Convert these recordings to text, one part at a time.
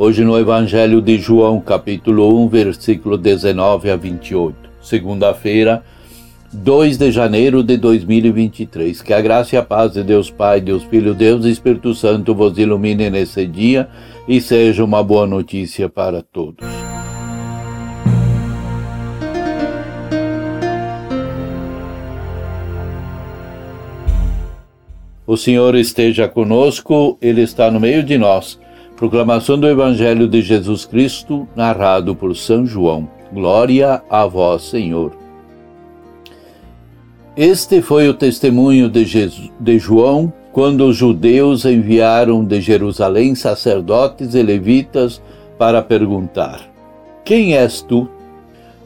Hoje no Evangelho de João, capítulo 1, versículo 19 a 28. Segunda-feira, 2 de janeiro de 2023. Que a graça e a paz de Deus Pai, Deus Filho, Deus e Espírito Santo vos ilumine nesse dia e seja uma boa notícia para todos. O Senhor esteja conosco, Ele está no meio de nós. Proclamação do Evangelho de Jesus Cristo, narrado por São João. Glória a vós, Senhor. Este foi o testemunho de, Jesus, de João quando os judeus enviaram de Jerusalém sacerdotes e levitas para perguntar: Quem és tu?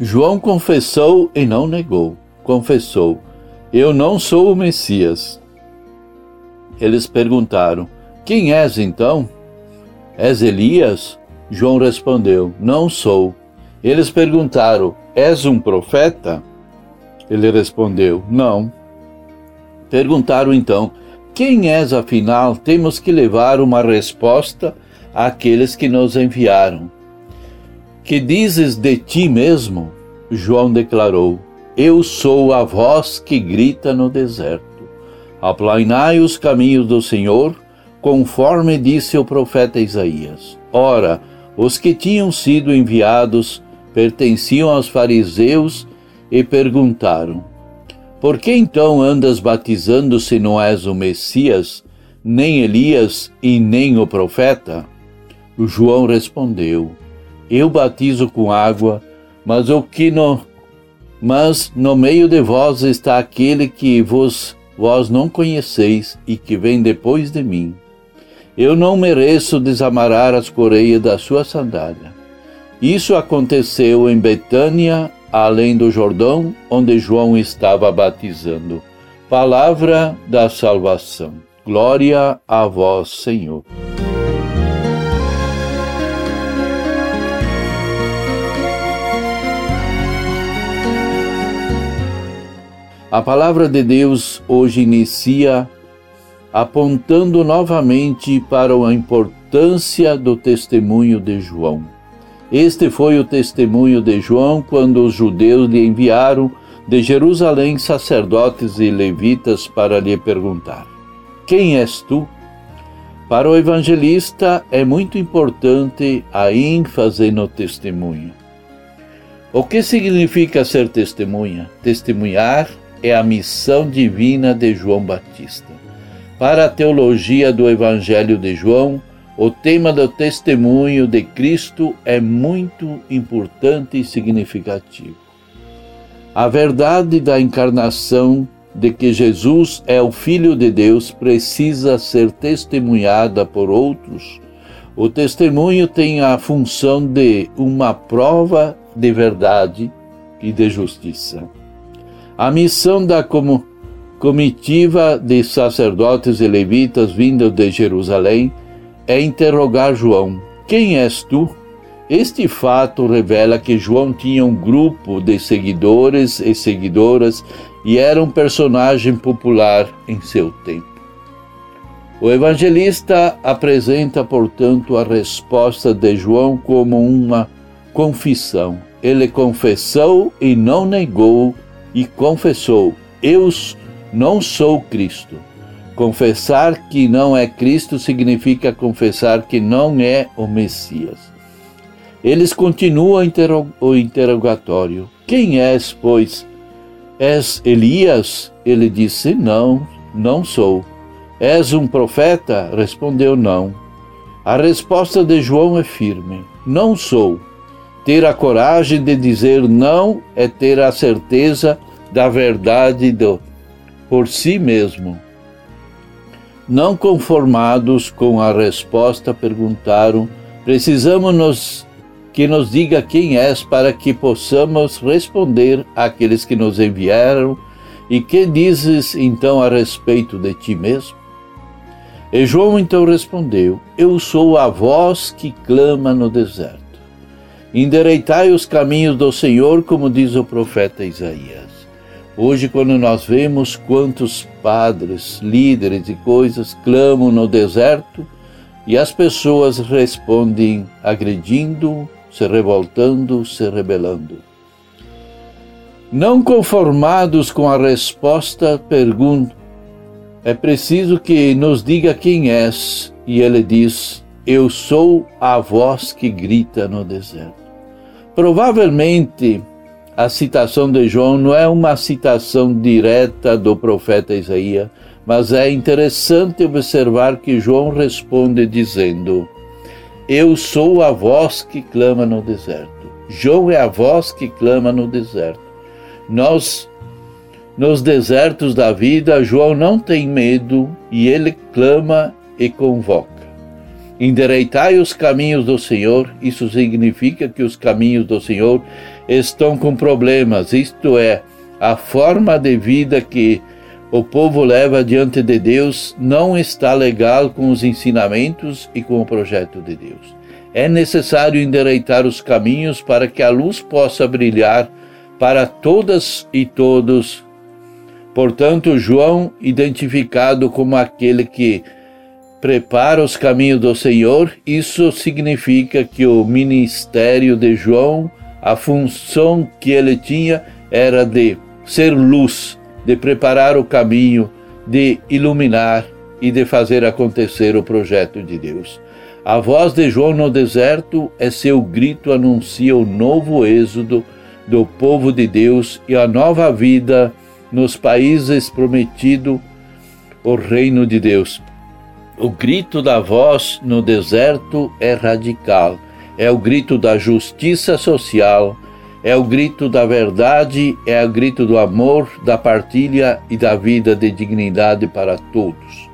João confessou e não negou. Confessou: Eu não sou o Messias. Eles perguntaram: Quem és então? És Elias? João respondeu: Não sou. Eles perguntaram: És um profeta? Ele respondeu: Não. Perguntaram então: Quem és afinal? Temos que levar uma resposta àqueles que nos enviaram. Que dizes de ti mesmo? João declarou: Eu sou a voz que grita no deserto. Aplainai os caminhos do Senhor conforme disse o profeta Isaías. Ora, os que tinham sido enviados pertenciam aos fariseus e perguntaram: Por que então andas batizando se não és o Messias, nem Elias e nem o profeta? João respondeu: Eu batizo com água, mas o que no mas no meio de vós está aquele que vos vós não conheceis e que vem depois de mim eu não mereço desamarrar as correias da sua sandália. Isso aconteceu em Betânia, além do Jordão, onde João estava batizando. Palavra da salvação. Glória a vós, Senhor. A palavra de Deus hoje inicia apontando novamente para a importância do testemunho de João. Este foi o testemunho de João quando os judeus lhe enviaram de Jerusalém sacerdotes e levitas para lhe perguntar: Quem és tu? Para o evangelista é muito importante a ênfase no testemunho. O que significa ser testemunha? Testemunhar é a missão divina de João Batista. Para a teologia do Evangelho de João, o tema do testemunho de Cristo é muito importante e significativo. A verdade da encarnação de que Jesus é o Filho de Deus precisa ser testemunhada por outros. O testemunho tem a função de uma prova de verdade e de justiça. A missão da comunidade comitiva de sacerdotes e levitas vindos de Jerusalém é interrogar João: Quem és tu? Este fato revela que João tinha um grupo de seguidores e seguidoras e era um personagem popular em seu tempo. O evangelista apresenta, portanto, a resposta de João como uma confissão. Ele confessou e não negou, e confessou: Eu não sou Cristo. Confessar que não é Cristo significa confessar que não é o Messias. Eles continuam o interrogatório. Quem és, pois? És Elias? Ele disse: Não, não sou. És um profeta? Respondeu: Não. A resposta de João é firme: Não sou. Ter a coragem de dizer não é ter a certeza da verdade do, por si mesmo. Não conformados com a resposta, perguntaram: precisamos nos que nos diga quem és para que possamos responder àqueles que nos enviaram e que dizes então a respeito de ti mesmo? E João então respondeu: Eu sou a voz que clama no deserto. Endereitai os caminhos do Senhor, como diz o profeta Isaías. Hoje, quando nós vemos quantos padres, líderes e coisas clamam no deserto e as pessoas respondem agredindo, se revoltando, se rebelando. Não conformados com a resposta, pergunto: é preciso que nos diga quem és. E ele diz: Eu sou a voz que grita no deserto. Provavelmente a citação de João não é uma citação direta do profeta Isaías, mas é interessante observar que João responde dizendo: Eu sou a voz que clama no deserto. João é a voz que clama no deserto. Nós, nos desertos da vida, João não tem medo e ele clama e convoca. Endereitai os caminhos do Senhor, isso significa que os caminhos do Senhor estão com problemas, isto é, a forma de vida que o povo leva diante de Deus não está legal com os ensinamentos e com o projeto de Deus. É necessário endereitar os caminhos para que a luz possa brilhar para todas e todos. Portanto, João, identificado como aquele que prepara os caminhos do Senhor, isso significa que o ministério de João, a função que ele tinha era de ser luz, de preparar o caminho, de iluminar e de fazer acontecer o projeto de Deus. A voz de João no deserto é seu grito anuncia o novo êxodo do povo de Deus e a nova vida nos países prometido o reino de Deus. O grito da voz no deserto é radical, é o grito da justiça social, é o grito da verdade, é o grito do amor, da partilha e da vida de dignidade para todos.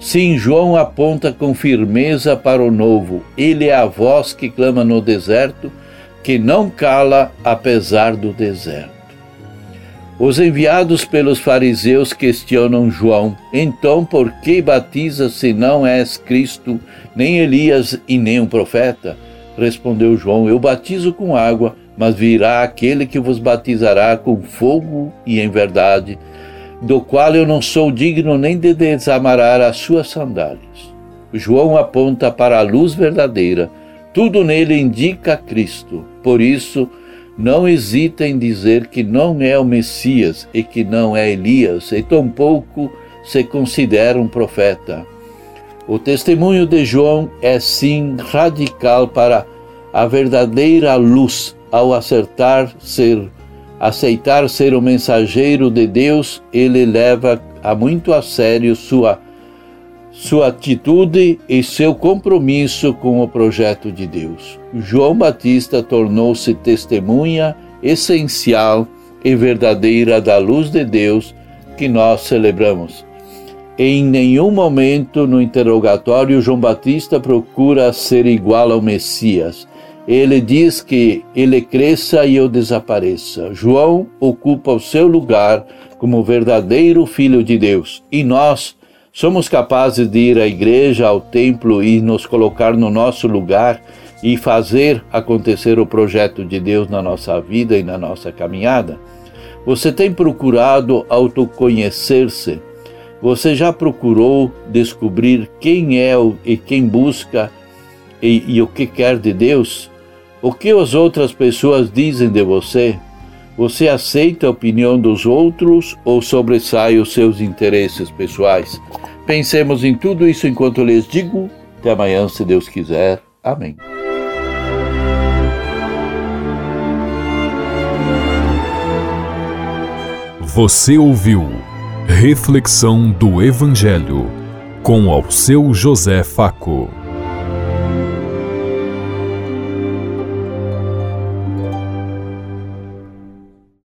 Sim, João aponta com firmeza para o novo. Ele é a voz que clama no deserto que não cala apesar do deserto. Os enviados pelos fariseus questionam João: então por que batiza se não és Cristo, nem Elias e nem um profeta? Respondeu João: Eu batizo com água, mas virá aquele que vos batizará com fogo e em verdade, do qual eu não sou digno nem de desamarrar as suas sandálias. João aponta para a luz verdadeira tudo nele indica Cristo. Por isso, não hesita em dizer que não é o Messias e que não é Elias, e tampouco se considera um profeta. O testemunho de João é sim radical para a verdadeira luz ao acertar ser aceitar ser o mensageiro de Deus, ele leva a muito a sério sua sua atitude e seu compromisso com o projeto de Deus. João Batista tornou-se testemunha essencial e verdadeira da luz de Deus que nós celebramos. Em nenhum momento no interrogatório, João Batista procura ser igual ao Messias. Ele diz que ele cresça e eu desapareça. João ocupa o seu lugar como verdadeiro filho de Deus. E nós, Somos capazes de ir à igreja, ao templo e nos colocar no nosso lugar e fazer acontecer o projeto de Deus na nossa vida e na nossa caminhada? Você tem procurado autoconhecer-se? Você já procurou descobrir quem é e quem busca e, e o que quer de Deus? O que as outras pessoas dizem de você? Você aceita a opinião dos outros ou sobressai os seus interesses pessoais? Pensemos em tudo isso enquanto lhes digo. Até amanhã, se Deus quiser. Amém. Você ouviu Reflexão do Evangelho com ao seu José Faco.